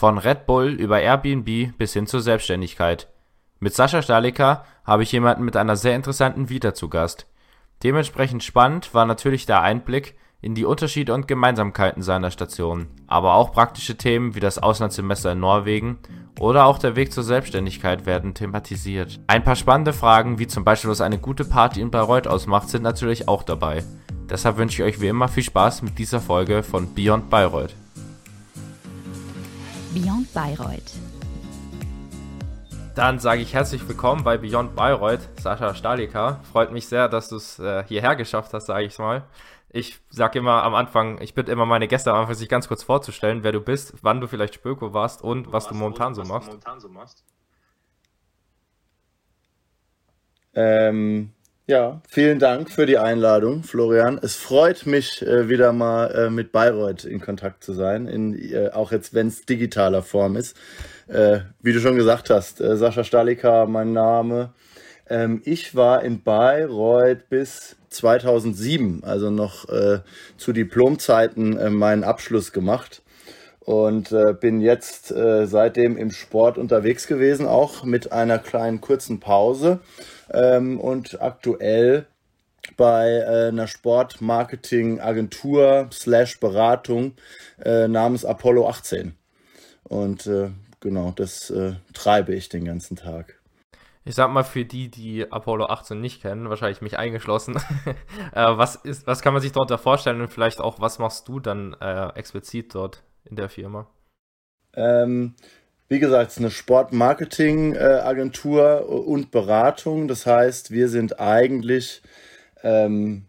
Von Red Bull über Airbnb bis hin zur Selbstständigkeit. Mit Sascha Stalika habe ich jemanden mit einer sehr interessanten Vita zu Gast. Dementsprechend spannend war natürlich der Einblick in die Unterschiede und Gemeinsamkeiten seiner Station, aber auch praktische Themen wie das Auslandssemester in Norwegen oder auch der Weg zur Selbstständigkeit werden thematisiert. Ein paar spannende Fragen, wie zum Beispiel was eine gute Party in Bayreuth ausmacht, sind natürlich auch dabei. Deshalb wünsche ich euch wie immer viel Spaß mit dieser Folge von Beyond Bayreuth. Beyond Bayreuth. Dann sage ich herzlich willkommen bei Beyond Bayreuth, Sascha Stalika. Freut mich sehr, dass du es äh, hierher geschafft hast, sage ich mal. Ich sage immer am Anfang, ich bitte immer meine Gäste am Anfang, sich ganz kurz vorzustellen, wer du bist, wann du vielleicht Spöko warst und du was du momentan, so, machst. momentan so machst. Ähm, ja, vielen Dank für die Einladung, Florian. Es freut mich, äh, wieder mal äh, mit Bayreuth in Kontakt zu sein, in, äh, auch jetzt, wenn es digitaler Form ist. Wie du schon gesagt hast, Sascha Stalika, mein Name. Ähm, ich war in Bayreuth bis 2007, also noch zu Diplomzeiten, meinen Abschluss gemacht und bin jetzt seitdem im Sport unterwegs gewesen, auch mit einer kleinen kurzen Pause ähm, und aktuell bei äh, einer Sportmarketing-Agentur slash Beratung äh, namens Apollo 18. Und äh, genau, das äh, treibe ich den ganzen Tag ich sag mal, für die, die Apollo 18 nicht kennen, wahrscheinlich mich eingeschlossen, äh, was, ist, was kann man sich darunter vorstellen und vielleicht auch, was machst du dann äh, explizit dort in der Firma? Ähm, wie gesagt, es ist eine Sportmarketing-Agentur äh, und Beratung. Das heißt, wir sind eigentlich ähm,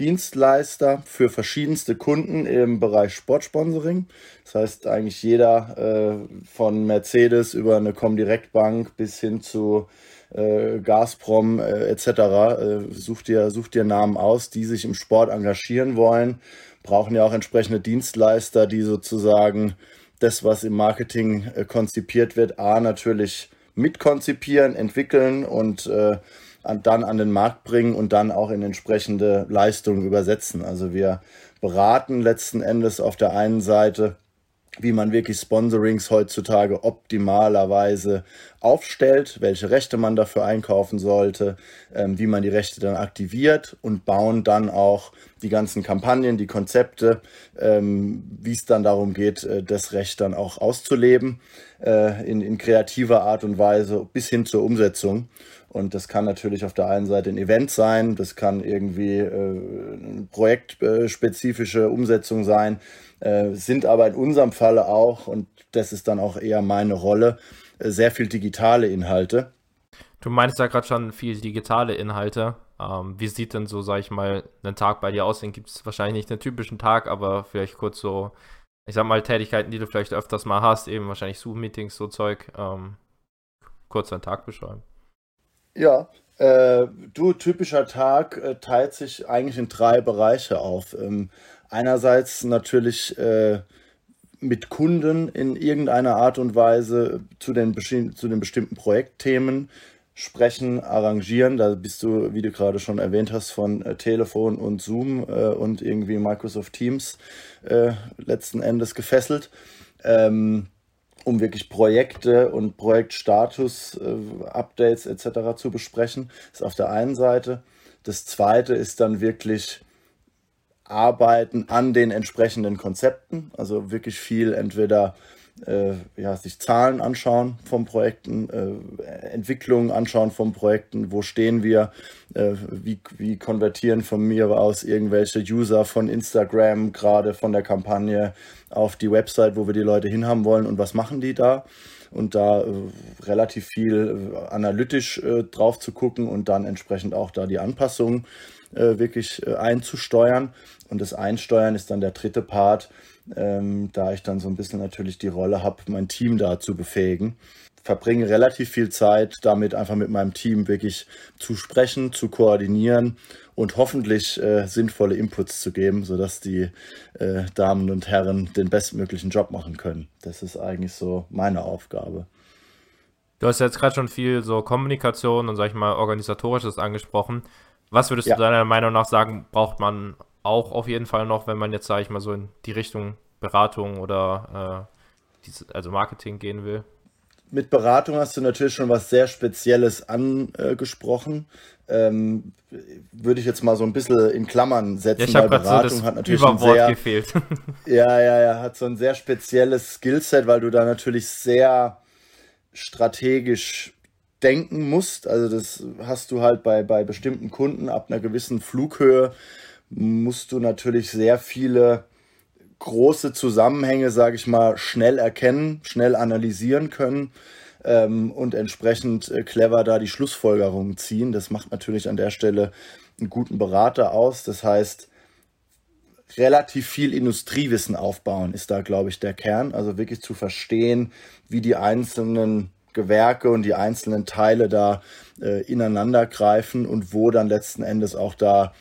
Dienstleister für verschiedenste Kunden im Bereich Sportsponsoring. Das heißt, eigentlich jeder äh, von Mercedes über eine Comdirect Bank bis hin zu äh, Gazprom äh, etc. Äh, sucht dir sucht dir Namen aus, die sich im Sport engagieren wollen, brauchen ja auch entsprechende Dienstleister, die sozusagen das, was im Marketing äh, konzipiert wird, a natürlich mitkonzipieren, entwickeln und äh, an, dann an den Markt bringen und dann auch in entsprechende Leistungen übersetzen. Also wir beraten letzten Endes auf der einen Seite, wie man wirklich Sponsorings heutzutage optimalerweise aufstellt, welche Rechte man dafür einkaufen sollte, ähm, wie man die Rechte dann aktiviert und bauen dann auch die ganzen Kampagnen, die Konzepte, ähm, wie es dann darum geht, äh, das Recht dann auch auszuleben äh, in, in kreativer Art und Weise bis hin zur Umsetzung. Und das kann natürlich auf der einen Seite ein Event sein, das kann irgendwie äh, eine projektspezifische Umsetzung sein, äh, sind aber in unserem Falle auch, und das ist dann auch eher meine Rolle, äh, sehr viel digitale Inhalte. Du meinst ja gerade schon viel digitale Inhalte. Ähm, wie sieht denn so, sag ich mal, ein Tag bei dir aus? Den gibt es wahrscheinlich nicht einen typischen Tag, aber vielleicht kurz so, ich sag mal, Tätigkeiten, die du vielleicht öfters mal hast, eben wahrscheinlich Zoom-Meetings, so Zeug. Ähm, kurz einen Tag beschreiben. Ja, äh, du, typischer Tag äh, teilt sich eigentlich in drei Bereiche auf. Ähm, einerseits natürlich äh, mit Kunden in irgendeiner Art und Weise zu den, zu den bestimmten Projektthemen sprechen, arrangieren. Da bist du, wie du gerade schon erwähnt hast, von äh, Telefon und Zoom äh, und irgendwie Microsoft Teams äh, letzten Endes gefesselt. Ähm, um wirklich Projekte und Projektstatus-Updates äh, etc. zu besprechen. Das ist auf der einen Seite. Das zweite ist dann wirklich Arbeiten an den entsprechenden Konzepten, also wirklich viel entweder äh, ja, sich Zahlen anschauen von Projekten, äh, Entwicklungen anschauen von Projekten, wo stehen wir, äh, wie, wie konvertieren von mir aus irgendwelche User von Instagram, gerade von der Kampagne auf die Website, wo wir die Leute hinhaben wollen? Und was machen die da? Und da äh, relativ viel äh, analytisch äh, drauf zu gucken und dann entsprechend auch da die Anpassungen äh, wirklich äh, einzusteuern. Und das Einsteuern ist dann der dritte Part, ähm, da ich dann so ein bisschen natürlich die Rolle habe, mein Team da zu befähigen. Verbringe relativ viel Zeit damit, einfach mit meinem Team wirklich zu sprechen, zu koordinieren und hoffentlich äh, sinnvolle Inputs zu geben, sodass die äh, Damen und Herren den bestmöglichen Job machen können. Das ist eigentlich so meine Aufgabe. Du hast jetzt gerade schon viel so Kommunikation und, sag ich mal, organisatorisches angesprochen. Was würdest ja. du deiner Meinung nach sagen, braucht man auch auf jeden Fall noch, wenn man jetzt, sage ich mal, so in die Richtung Beratung oder diese, also Marketing gehen will? Mit Beratung hast du natürlich schon was sehr Spezielles angesprochen. Ähm, würde ich jetzt mal so ein bisschen in Klammern setzen, ja, ich weil Beratung so hat natürlich ein sehr, gefehlt. ja, ja, ja, hat so ein sehr spezielles Skillset, weil du da natürlich sehr strategisch denken musst. Also das hast du halt bei, bei bestimmten Kunden ab einer gewissen Flughöhe musst du natürlich sehr viele große Zusammenhänge, sage ich mal, schnell erkennen, schnell analysieren können ähm, und entsprechend äh, clever da die Schlussfolgerungen ziehen. Das macht natürlich an der Stelle einen guten Berater aus. Das heißt, relativ viel Industriewissen aufbauen ist da, glaube ich, der Kern. Also wirklich zu verstehen, wie die einzelnen Gewerke und die einzelnen Teile da äh, ineinander greifen und wo dann letzten Endes auch da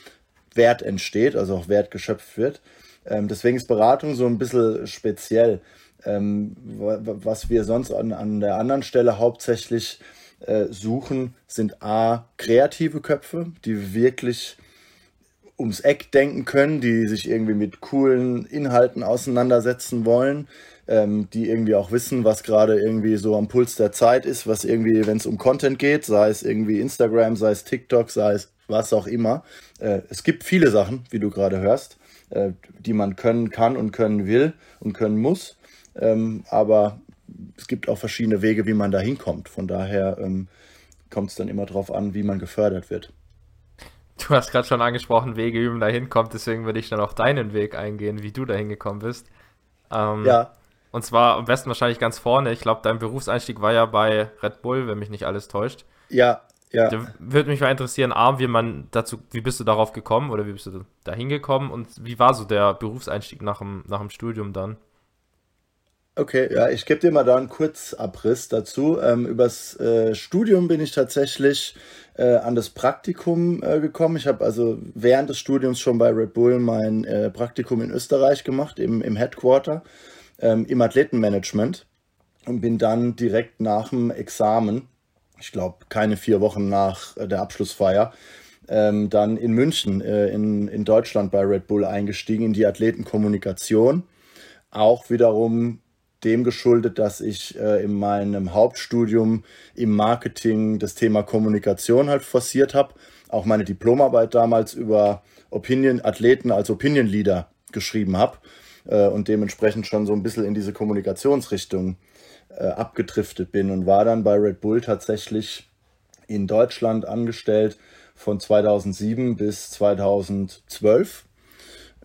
Wert entsteht, also auch Wert geschöpft wird. Ähm, deswegen ist Beratung so ein bisschen speziell. Ähm, was wir sonst an, an der anderen Stelle hauptsächlich äh, suchen, sind A, kreative Köpfe, die wirklich ums Eck denken können, die sich irgendwie mit coolen Inhalten auseinandersetzen wollen, ähm, die irgendwie auch wissen, was gerade irgendwie so am Puls der Zeit ist, was irgendwie, wenn es um Content geht, sei es irgendwie Instagram, sei es TikTok, sei es was auch immer. Äh, es gibt viele Sachen, wie du gerade hörst, äh, die man können kann und können will und können muss. Ähm, aber es gibt auch verschiedene Wege, wie man da hinkommt. Von daher ähm, kommt es dann immer darauf an, wie man gefördert wird. Du hast gerade schon angesprochen, Wege, wie man da hinkommt, deswegen würde ich dann auf deinen Weg eingehen, wie du da hingekommen bist. Ähm, ja. Und zwar am besten wahrscheinlich ganz vorne. Ich glaube, dein Berufseinstieg war ja bei Red Bull, wenn mich nicht alles täuscht. Ja, ja. Da würde mich mal interessieren, A, wie man dazu, wie bist du darauf gekommen oder wie bist du da hingekommen und wie war so der Berufseinstieg nach dem, nach dem Studium dann? Okay, ja, ich gebe dir mal da einen Kurzabriss dazu. Ähm, übers äh, Studium bin ich tatsächlich äh, an das Praktikum äh, gekommen. Ich habe also während des Studiums schon bei Red Bull mein äh, Praktikum in Österreich gemacht, im, im Headquarter, ähm, im Athletenmanagement und bin dann direkt nach dem Examen, ich glaube keine vier Wochen nach äh, der Abschlussfeier, ähm, dann in München äh, in, in Deutschland bei Red Bull eingestiegen in die Athletenkommunikation. Auch wiederum dem geschuldet, dass ich äh, in meinem Hauptstudium im Marketing das Thema Kommunikation halt forciert habe. Auch meine Diplomarbeit damals über Opinion Athleten als Opinion Leader geschrieben habe äh, und dementsprechend schon so ein bisschen in diese Kommunikationsrichtung äh, abgedriftet bin und war dann bei Red Bull tatsächlich in Deutschland angestellt von 2007 bis 2012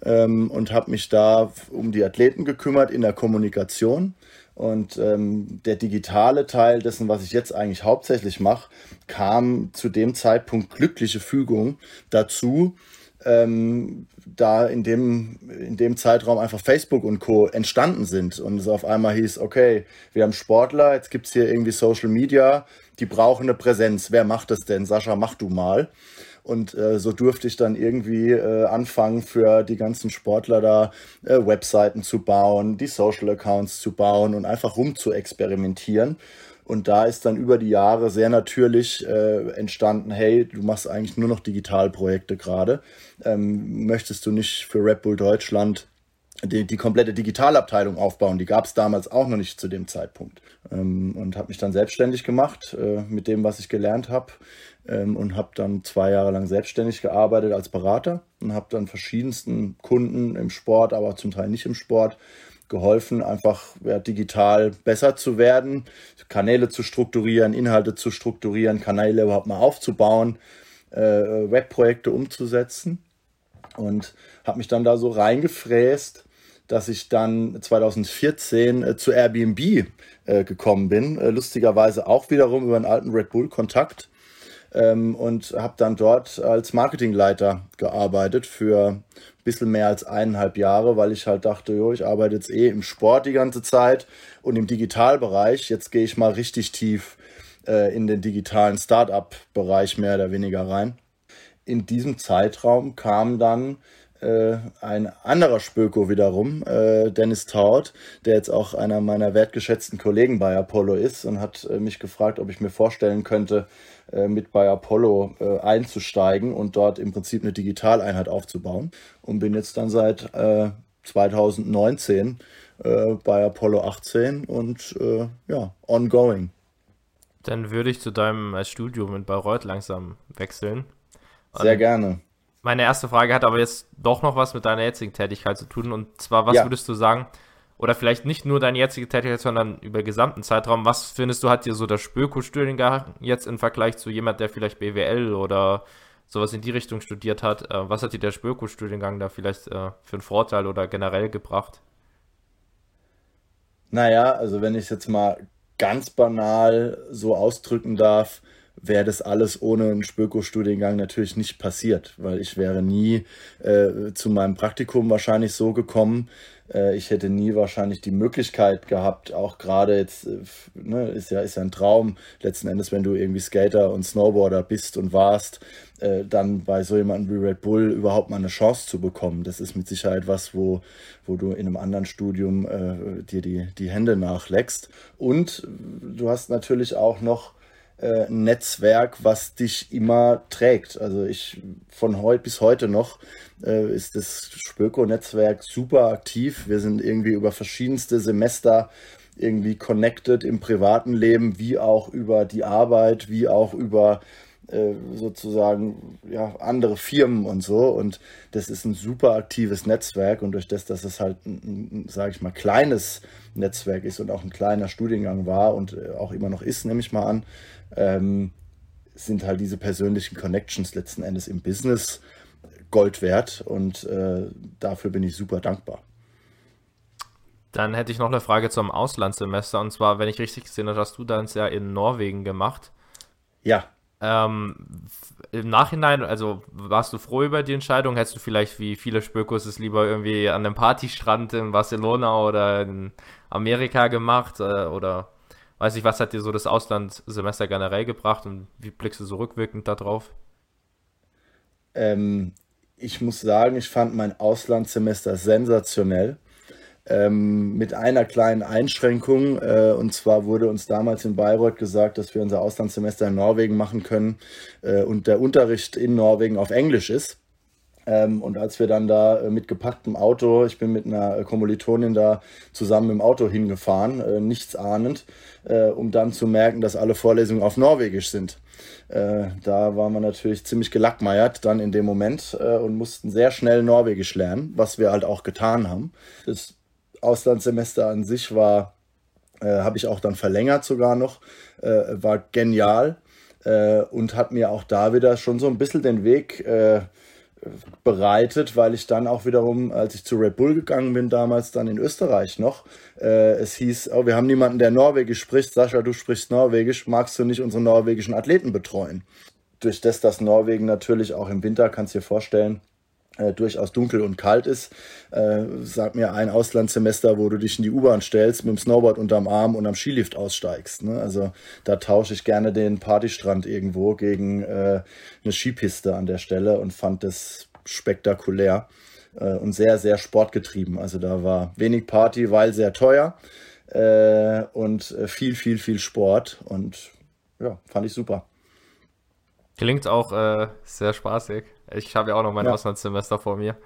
ähm, und habe mich da um die Athleten gekümmert in der Kommunikation. Und ähm, der digitale Teil dessen, was ich jetzt eigentlich hauptsächlich mache, kam zu dem Zeitpunkt glückliche Fügung dazu, ähm, da in dem, in dem Zeitraum einfach Facebook und Co. entstanden sind. Und es auf einmal hieß, okay, wir haben Sportler, jetzt gibt es hier irgendwie Social Media, die brauchen eine Präsenz. Wer macht das denn? Sascha, mach du mal. Und äh, so durfte ich dann irgendwie äh, anfangen, für die ganzen Sportler da äh, Webseiten zu bauen, die Social Accounts zu bauen und einfach rum zu experimentieren. Und da ist dann über die Jahre sehr natürlich äh, entstanden, hey, du machst eigentlich nur noch Digitalprojekte gerade. Ähm, möchtest du nicht für Red Bull Deutschland die, die komplette Digitalabteilung aufbauen. Die gab es damals auch noch nicht zu dem Zeitpunkt. Ähm, und habe mich dann selbstständig gemacht äh, mit dem, was ich gelernt habe. Ähm, und habe dann zwei Jahre lang selbstständig gearbeitet als Berater und habe dann verschiedensten Kunden im Sport, aber zum Teil nicht im Sport, geholfen, einfach ja, digital besser zu werden, Kanäle zu strukturieren, Inhalte zu strukturieren, Kanäle überhaupt mal aufzubauen, äh, Webprojekte umzusetzen und habe mich dann da so reingefräst dass ich dann 2014 äh, zu Airbnb äh, gekommen bin. Äh, lustigerweise auch wiederum über einen alten Red Bull Kontakt ähm, und habe dann dort als Marketingleiter gearbeitet für ein bisschen mehr als eineinhalb Jahre, weil ich halt dachte, jo, ich arbeite jetzt eh im Sport die ganze Zeit und im Digitalbereich. Jetzt gehe ich mal richtig tief äh, in den digitalen Startup-Bereich mehr oder weniger rein. In diesem Zeitraum kam dann äh, ein anderer Spöko wiederum, äh, Dennis Taut, der jetzt auch einer meiner wertgeschätzten Kollegen bei Apollo ist und hat äh, mich gefragt, ob ich mir vorstellen könnte, äh, mit bei Apollo äh, einzusteigen und dort im Prinzip eine Digitaleinheit aufzubauen. Und bin jetzt dann seit 2019 äh, bei Apollo 18 und ja, ongoing. Dann würde ich zu deinem Studium in Bayreuth langsam wechseln. Sehr gerne. Meine erste Frage hat aber jetzt doch noch was mit deiner jetzigen Tätigkeit zu tun. Und zwar, was ja. würdest du sagen, oder vielleicht nicht nur deine jetzige Tätigkeit, sondern über den gesamten Zeitraum, was findest du, hat dir so der Spöko-Studiengang jetzt im Vergleich zu jemand, der vielleicht BWL oder sowas in die Richtung studiert hat, äh, was hat dir der Spöko-Studiengang da vielleicht äh, für einen Vorteil oder generell gebracht? Naja, also wenn ich es jetzt mal ganz banal so ausdrücken darf, wäre das alles ohne einen Spöko-Studiengang natürlich nicht passiert, weil ich wäre nie äh, zu meinem Praktikum wahrscheinlich so gekommen. Äh, ich hätte nie wahrscheinlich die Möglichkeit gehabt, auch gerade jetzt, äh, ne, ist ja, ist ja ein Traum, letzten Endes, wenn du irgendwie Skater und Snowboarder bist und warst, äh, dann bei so jemandem wie Red Bull überhaupt mal eine Chance zu bekommen. Das ist mit Sicherheit was, wo, wo du in einem anderen Studium äh, dir die, die Hände nachleckst. Und du hast natürlich auch noch äh, Netzwerk, was dich immer trägt. Also ich von heute bis heute noch äh, ist das Spöko-Netzwerk super aktiv. Wir sind irgendwie über verschiedenste Semester irgendwie connected im privaten Leben, wie auch über die Arbeit, wie auch über sozusagen ja, andere Firmen und so. Und das ist ein super aktives Netzwerk und durch das, dass es halt ein, sage ich mal, kleines Netzwerk ist und auch ein kleiner Studiengang war und äh, auch immer noch ist, nehme ich mal an, ähm, sind halt diese persönlichen Connections letzten Endes im Business Gold wert und äh, dafür bin ich super dankbar. Dann hätte ich noch eine Frage zum Auslandssemester und zwar, wenn ich richtig gesehen habe, hast du dann ja in Norwegen gemacht. Ja. Ähm, Im Nachhinein, also warst du froh über die Entscheidung? Hättest du vielleicht wie viele Spökos es lieber irgendwie an einem Partystrand in Barcelona oder in Amerika gemacht? Äh, oder weiß ich, was hat dir so das Auslandssemester generell gebracht und wie blickst du so rückwirkend darauf? Ähm, ich muss sagen, ich fand mein Auslandssemester sensationell. Ähm, mit einer kleinen Einschränkung. Äh, und zwar wurde uns damals in Bayreuth gesagt, dass wir unser Auslandssemester in Norwegen machen können äh, und der Unterricht in Norwegen auf Englisch ist. Ähm, und als wir dann da äh, mit gepacktem Auto, ich bin mit einer Kommilitonin da zusammen im Auto hingefahren, äh, nichts ahnend, äh, um dann zu merken, dass alle Vorlesungen auf Norwegisch sind. Äh, da waren wir natürlich ziemlich gelackmeiert dann in dem Moment äh, und mussten sehr schnell Norwegisch lernen, was wir halt auch getan haben. Das Auslandssemester an sich war, äh, habe ich auch dann verlängert sogar noch, äh, war genial äh, und hat mir auch da wieder schon so ein bisschen den Weg äh, bereitet, weil ich dann auch wiederum, als ich zu Red Bull gegangen bin, damals dann in Österreich noch, äh, es hieß, oh, wir haben niemanden, der Norwegisch spricht. Sascha, du sprichst Norwegisch, magst du nicht unsere norwegischen Athleten betreuen? Durch das, dass Norwegen natürlich auch im Winter, kannst du dir vorstellen, äh, durchaus dunkel und kalt ist. Äh, sag mir ein Auslandssemester, wo du dich in die U-Bahn stellst, mit dem Snowboard unterm Arm und am Skilift aussteigst. Ne? Also da tausche ich gerne den Partystrand irgendwo gegen äh, eine Skipiste an der Stelle und fand das spektakulär äh, und sehr, sehr sportgetrieben. Also da war wenig Party, weil sehr teuer äh, und viel, viel, viel Sport und ja, fand ich super. Klingt auch sehr spaßig. Ich habe ja auch noch mein ja. Auslandssemester vor mir.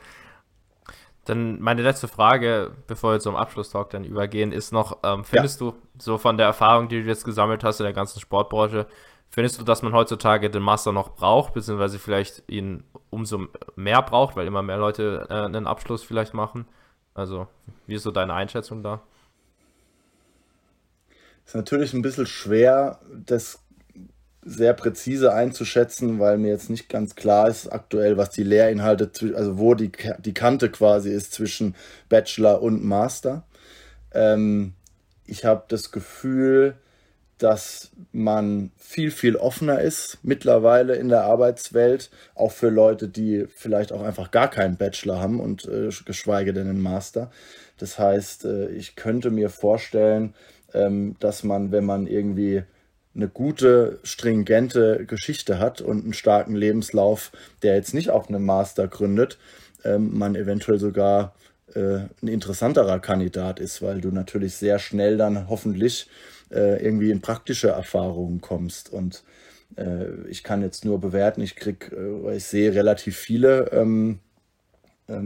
Dann meine letzte Frage, bevor wir zum Abschlusstalk dann übergehen, ist noch, ähm, findest ja. du so von der Erfahrung, die du jetzt gesammelt hast in der ganzen Sportbranche, findest du, dass man heutzutage den Master noch braucht, beziehungsweise vielleicht ihn umso mehr braucht, weil immer mehr Leute äh, einen Abschluss vielleicht machen? Also, wie ist so deine Einschätzung da? Ist natürlich ein bisschen schwer, das sehr präzise einzuschätzen, weil mir jetzt nicht ganz klar ist aktuell, was die Lehrinhalte, also wo die, die Kante quasi ist zwischen Bachelor und Master. Ähm, ich habe das Gefühl, dass man viel, viel offener ist mittlerweile in der Arbeitswelt, auch für Leute, die vielleicht auch einfach gar keinen Bachelor haben und äh, geschweige denn einen Master. Das heißt, äh, ich könnte mir vorstellen, ähm, dass man, wenn man irgendwie eine gute, stringente Geschichte hat und einen starken Lebenslauf, der jetzt nicht auf einem Master gründet, ähm, man eventuell sogar äh, ein interessanterer Kandidat ist, weil du natürlich sehr schnell dann hoffentlich äh, irgendwie in praktische Erfahrungen kommst. Und äh, ich kann jetzt nur bewerten, ich krieg, äh, ich sehe relativ viele ähm,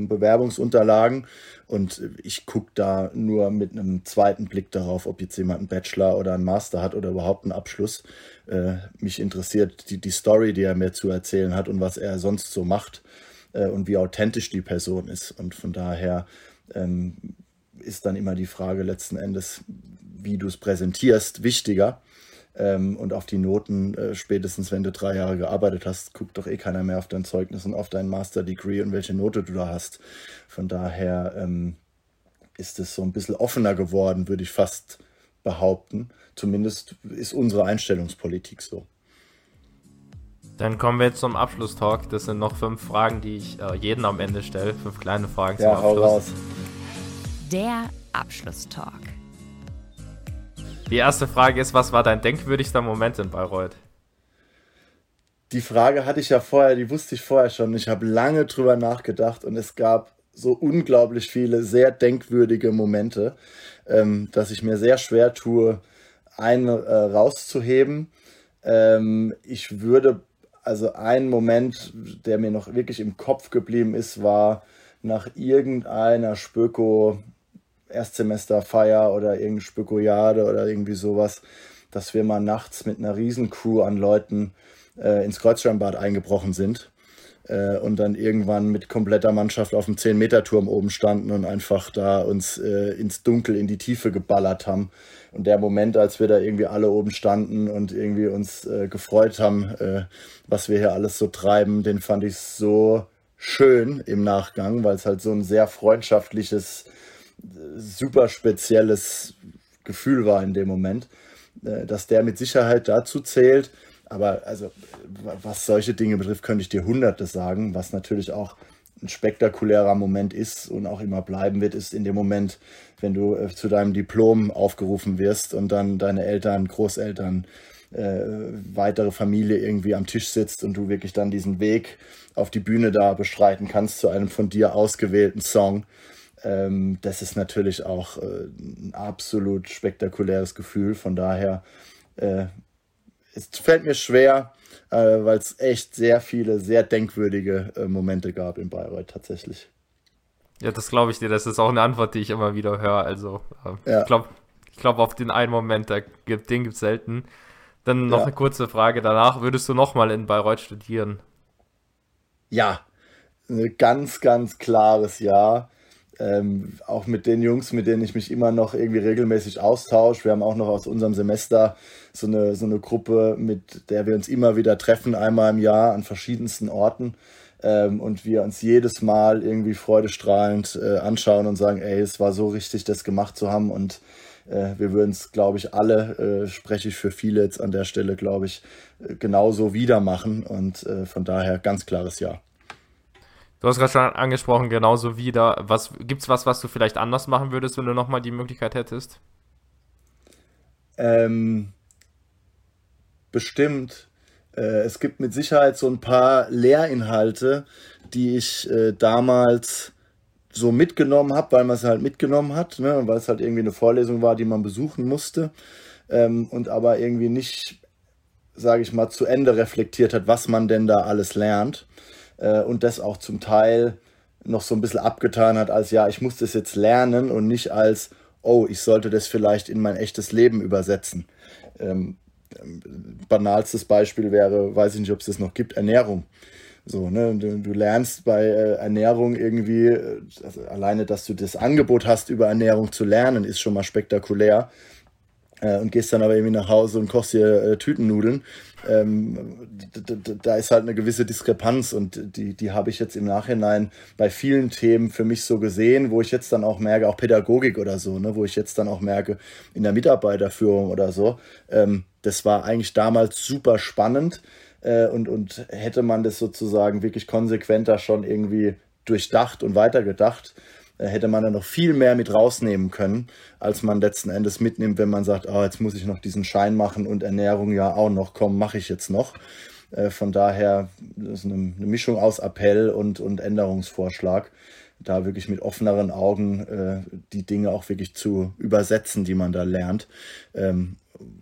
Bewerbungsunterlagen und ich gucke da nur mit einem zweiten Blick darauf, ob jetzt jemand einen Bachelor oder einen Master hat oder überhaupt einen Abschluss. Äh, mich interessiert die, die Story, die er mir zu erzählen hat und was er sonst so macht äh, und wie authentisch die Person ist. Und von daher ähm, ist dann immer die Frage letzten Endes, wie du es präsentierst, wichtiger. Ähm, und auf die Noten, äh, spätestens wenn du drei Jahre gearbeitet hast, guckt doch eh keiner mehr auf dein Zeugnis und auf dein Master Degree und welche Note du da hast. Von daher ähm, ist es so ein bisschen offener geworden, würde ich fast behaupten. Zumindest ist unsere Einstellungspolitik so. Dann kommen wir jetzt zum Abschlusstalk. Das sind noch fünf Fragen, die ich äh, jeden am Ende stelle. Fünf kleine Fragen ja, zum Abschluss. Hau raus. Der Abschlusstalk. Die erste Frage ist, was war dein denkwürdigster Moment in Bayreuth? Die Frage hatte ich ja vorher, die wusste ich vorher schon. Ich habe lange drüber nachgedacht und es gab so unglaublich viele sehr denkwürdige Momente, ähm, dass ich mir sehr schwer tue, einen äh, rauszuheben. Ähm, ich würde, also ein Moment, der mir noch wirklich im Kopf geblieben ist, war nach irgendeiner Spöko Erstsemesterfeier oder irgendeine Spökojade oder irgendwie sowas, dass wir mal nachts mit einer Riesencrew an Leuten äh, ins Kreuzschirmbad eingebrochen sind äh, und dann irgendwann mit kompletter Mannschaft auf dem 10-Meter-Turm oben standen und einfach da uns äh, ins Dunkel, in die Tiefe geballert haben. Und der Moment, als wir da irgendwie alle oben standen und irgendwie uns äh, gefreut haben, äh, was wir hier alles so treiben, den fand ich so schön im Nachgang, weil es halt so ein sehr freundschaftliches, super spezielles Gefühl war in dem Moment, äh, dass der mit Sicherheit dazu zählt. Aber also, was solche Dinge betrifft, könnte ich dir Hunderte sagen. Was natürlich auch ein spektakulärer Moment ist und auch immer bleiben wird, ist in dem Moment, wenn du äh, zu deinem Diplom aufgerufen wirst und dann deine Eltern, Großeltern, äh, weitere Familie irgendwie am Tisch sitzt und du wirklich dann diesen Weg auf die Bühne da beschreiten kannst zu einem von dir ausgewählten Song. Ähm, das ist natürlich auch äh, ein absolut spektakuläres Gefühl. Von daher, äh, es fällt mir schwer, äh, weil es echt sehr viele, sehr denkwürdige äh, Momente gab in Bayreuth tatsächlich. Ja, das glaube ich dir. Das ist auch eine Antwort, die ich immer wieder höre. Also, äh, ja. ich glaube, ich glaube, auf den einen Moment, da gibt, den gibt es selten. Dann noch ja. eine kurze Frage danach. Würdest du nochmal in Bayreuth studieren? Ja, ein ganz, ganz klares Ja. Ähm, auch mit den Jungs, mit denen ich mich immer noch irgendwie regelmäßig austausche. Wir haben auch noch aus unserem Semester so eine, so eine Gruppe, mit der wir uns immer wieder treffen, einmal im Jahr an verschiedensten Orten. Ähm, und wir uns jedes Mal irgendwie freudestrahlend äh, anschauen und sagen, ey, es war so richtig, das gemacht zu haben. Und äh, wir würden es, glaube ich, alle, äh, spreche ich für viele jetzt an der Stelle, glaube ich, äh, genauso wieder machen. Und äh, von daher ganz klares Ja. Du hast gerade schon angesprochen, genauso wieder. Was gibt's was, was du vielleicht anders machen würdest, wenn du nochmal die Möglichkeit hättest? Ähm, bestimmt. Äh, es gibt mit Sicherheit so ein paar Lehrinhalte, die ich äh, damals so mitgenommen habe, weil man es halt mitgenommen hat, ne, weil es halt irgendwie eine Vorlesung war, die man besuchen musste ähm, und aber irgendwie nicht, sage ich mal, zu Ende reflektiert hat, was man denn da alles lernt äh, und das auch zum Teil noch so ein bisschen abgetan hat als, ja, ich muss das jetzt lernen und nicht als, oh, ich sollte das vielleicht in mein echtes Leben übersetzen. Ähm, banalstes Beispiel wäre, weiß ich nicht, ob es das noch gibt, Ernährung. So, ne, du, du lernst bei äh, Ernährung irgendwie, äh, also alleine, dass du das Angebot hast, über Ernährung zu lernen, ist schon mal spektakulär. Äh, und gehst dann aber irgendwie nach Hause und kochst dir äh, Tütennudeln. Ähm, da ist halt eine gewisse Diskrepanz und die, die habe ich jetzt im Nachhinein bei vielen Themen für mich so gesehen, wo ich jetzt dann auch merke, auch Pädagogik oder so, ne, wo ich jetzt dann auch merke, in der Mitarbeiterführung oder so, ähm, das war eigentlich damals super spannend äh, und, und hätte man das sozusagen wirklich konsequenter schon irgendwie durchdacht und weitergedacht, hätte man da noch viel mehr mit rausnehmen können, als man letzten Endes mitnimmt, wenn man sagt, oh, jetzt muss ich noch diesen Schein machen und Ernährung ja auch noch, komm, mache ich jetzt noch. Äh, von daher ist eine, eine Mischung aus Appell und, und Änderungsvorschlag da wirklich mit offeneren Augen äh, die Dinge auch wirklich zu übersetzen, die man da lernt. Ähm,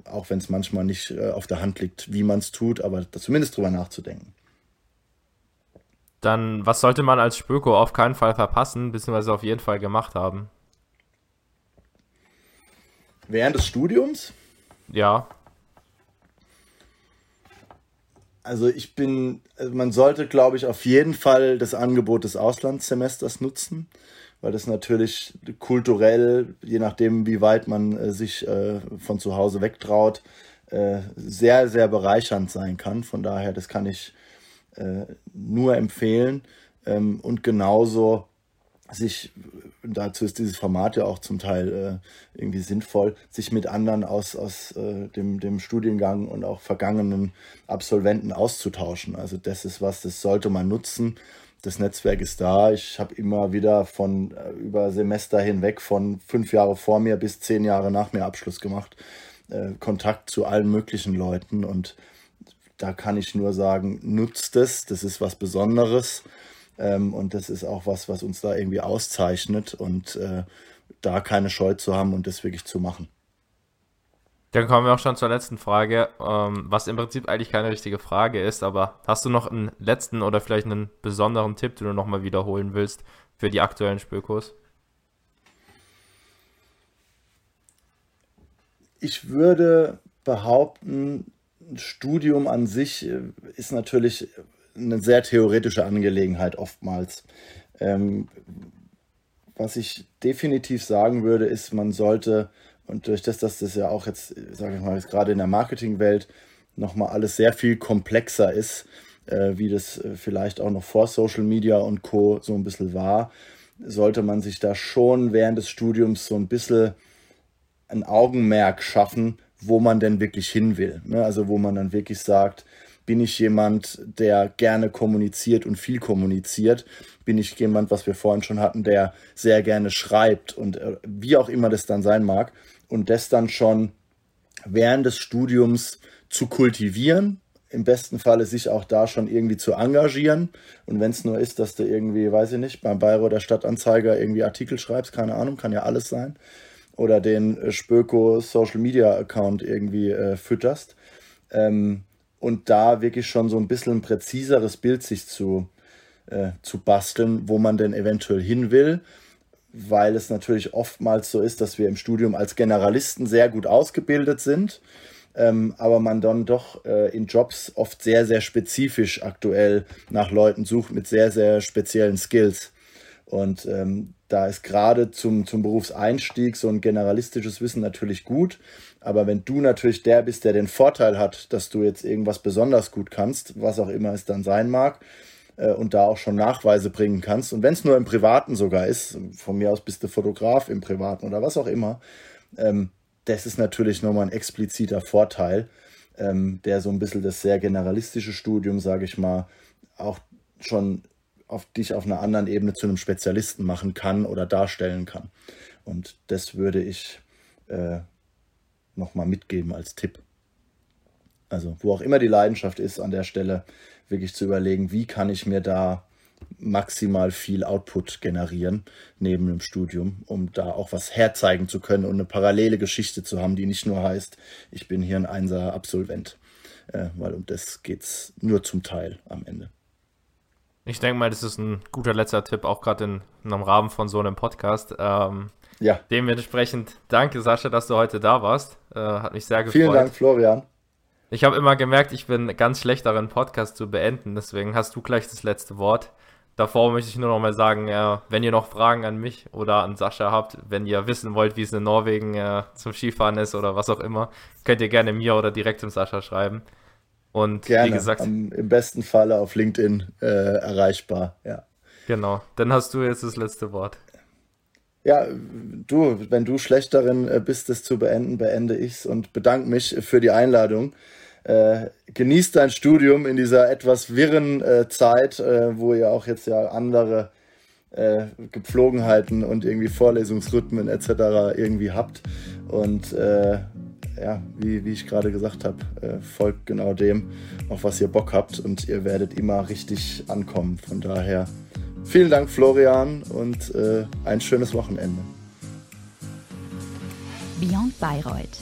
auch wenn es manchmal nicht äh, auf der Hand liegt, wie man es tut, aber zumindest drüber nachzudenken. Dann, was sollte man als Spöko auf keinen Fall verpassen, beziehungsweise auf jeden Fall gemacht haben? Während des Studiums? Ja. Also ich bin, also man sollte, glaube ich, auf jeden Fall das Angebot des Auslandssemesters nutzen, weil das natürlich kulturell, je nachdem, wie weit man äh, sich äh, von zu Hause wegtraut, äh, sehr, sehr bereichernd sein kann. Von daher, das kann ich äh, nur empfehlen. Ähm, und genauso sich, dazu ist dieses Format ja auch zum Teil äh, irgendwie sinnvoll, sich mit anderen aus, aus äh, dem, dem Studiengang und auch vergangenen Absolventen auszutauschen. Also das ist was, das sollte man nutzen. Das Netzwerk ist da. Ich habe immer wieder von äh, über Semester hinweg, von fünf Jahre vor mir bis zehn Jahre nach mir Abschluss gemacht, äh, Kontakt zu allen möglichen Leuten und da kann ich nur sagen, nutzt es, das ist was Besonderes. Ähm, und das ist auch was, was uns da irgendwie auszeichnet und äh, da keine Scheu zu haben und das wirklich zu machen. Dann kommen wir auch schon zur letzten Frage, ähm, was im Prinzip eigentlich keine richtige Frage ist, aber hast du noch einen letzten oder vielleicht einen besonderen Tipp, den du nochmal wiederholen willst für die aktuellen Spökos? Ich würde behaupten, Studium an sich äh, ist natürlich eine sehr theoretische Angelegenheit oftmals. Ähm, was ich definitiv sagen würde, ist, man sollte, und durch das, dass das ja auch jetzt, sage ich mal, gerade in der Marketingwelt nochmal alles sehr viel komplexer ist, äh, wie das äh, vielleicht auch noch vor Social Media und Co. so ein bisschen war, sollte man sich da schon während des Studiums so ein bisschen ein Augenmerk schaffen, wo man denn wirklich hin will. Ne? Also wo man dann wirklich sagt, bin ich jemand, der gerne kommuniziert und viel kommuniziert? Bin ich jemand, was wir vorhin schon hatten, der sehr gerne schreibt und äh, wie auch immer das dann sein mag? Und das dann schon während des Studiums zu kultivieren, im besten Falle sich auch da schon irgendwie zu engagieren. Und wenn es nur ist, dass du irgendwie, weiß ich nicht, beim Bayer oder Stadtanzeiger irgendwie Artikel schreibst, keine Ahnung, kann ja alles sein. Oder den äh, Spöko Social Media Account irgendwie äh, fütterst. Ähm, und da wirklich schon so ein bisschen ein präziseres Bild sich zu, äh, zu basteln, wo man denn eventuell hin will, weil es natürlich oftmals so ist, dass wir im Studium als Generalisten sehr gut ausgebildet sind, ähm, aber man dann doch äh, in Jobs oft sehr, sehr spezifisch aktuell nach Leuten sucht mit sehr, sehr speziellen Skills. Und ähm, da ist gerade zum, zum Berufseinstieg so ein generalistisches Wissen natürlich gut. Aber wenn du natürlich der bist, der den Vorteil hat, dass du jetzt irgendwas besonders gut kannst, was auch immer es dann sein mag, äh, und da auch schon Nachweise bringen kannst, und wenn es nur im Privaten sogar ist, von mir aus bist du Fotograf im Privaten oder was auch immer, ähm, das ist natürlich nochmal ein expliziter Vorteil, ähm, der so ein bisschen das sehr generalistische Studium, sage ich mal, auch schon auf dich auf einer anderen Ebene zu einem Spezialisten machen kann oder darstellen kann. Und das würde ich äh, nochmal mitgeben als Tipp. Also wo auch immer die Leidenschaft ist, an der Stelle wirklich zu überlegen, wie kann ich mir da maximal viel Output generieren neben dem Studium, um da auch was herzeigen zu können und eine parallele Geschichte zu haben, die nicht nur heißt, ich bin hier ein Einser Absolvent, äh, weil um das geht es nur zum Teil am Ende. Ich denke mal, das ist ein guter letzter Tipp, auch gerade in, in einem Rahmen von so einem Podcast. Ähm, ja. Dementsprechend danke, Sascha, dass du heute da warst. Äh, hat mich sehr gefreut. Vielen Dank, Florian. Ich habe immer gemerkt, ich bin ganz schlecht darin, Podcast zu beenden. Deswegen hast du gleich das letzte Wort. Davor möchte ich nur noch mal sagen, äh, wenn ihr noch Fragen an mich oder an Sascha habt, wenn ihr wissen wollt, wie es in Norwegen äh, zum Skifahren ist oder was auch immer, könnt ihr gerne mir oder direkt dem Sascha schreiben. Und Gerne, wie gesagt, am, im besten Falle auf LinkedIn äh, erreichbar, ja. Genau, dann hast du jetzt das letzte Wort. Ja, du, wenn du schlecht darin äh, bist, es zu beenden, beende ich's und bedanke mich für die Einladung. Äh, genießt dein Studium in dieser etwas wirren äh, Zeit, äh, wo ihr auch jetzt ja andere äh, Gepflogenheiten und irgendwie Vorlesungsrhythmen etc. irgendwie habt. Und äh, ja, wie, wie ich gerade gesagt habe, äh, folgt genau dem, auf was ihr Bock habt und ihr werdet immer richtig ankommen. Von daher vielen Dank, Florian, und äh, ein schönes Wochenende. Beyond Bayreuth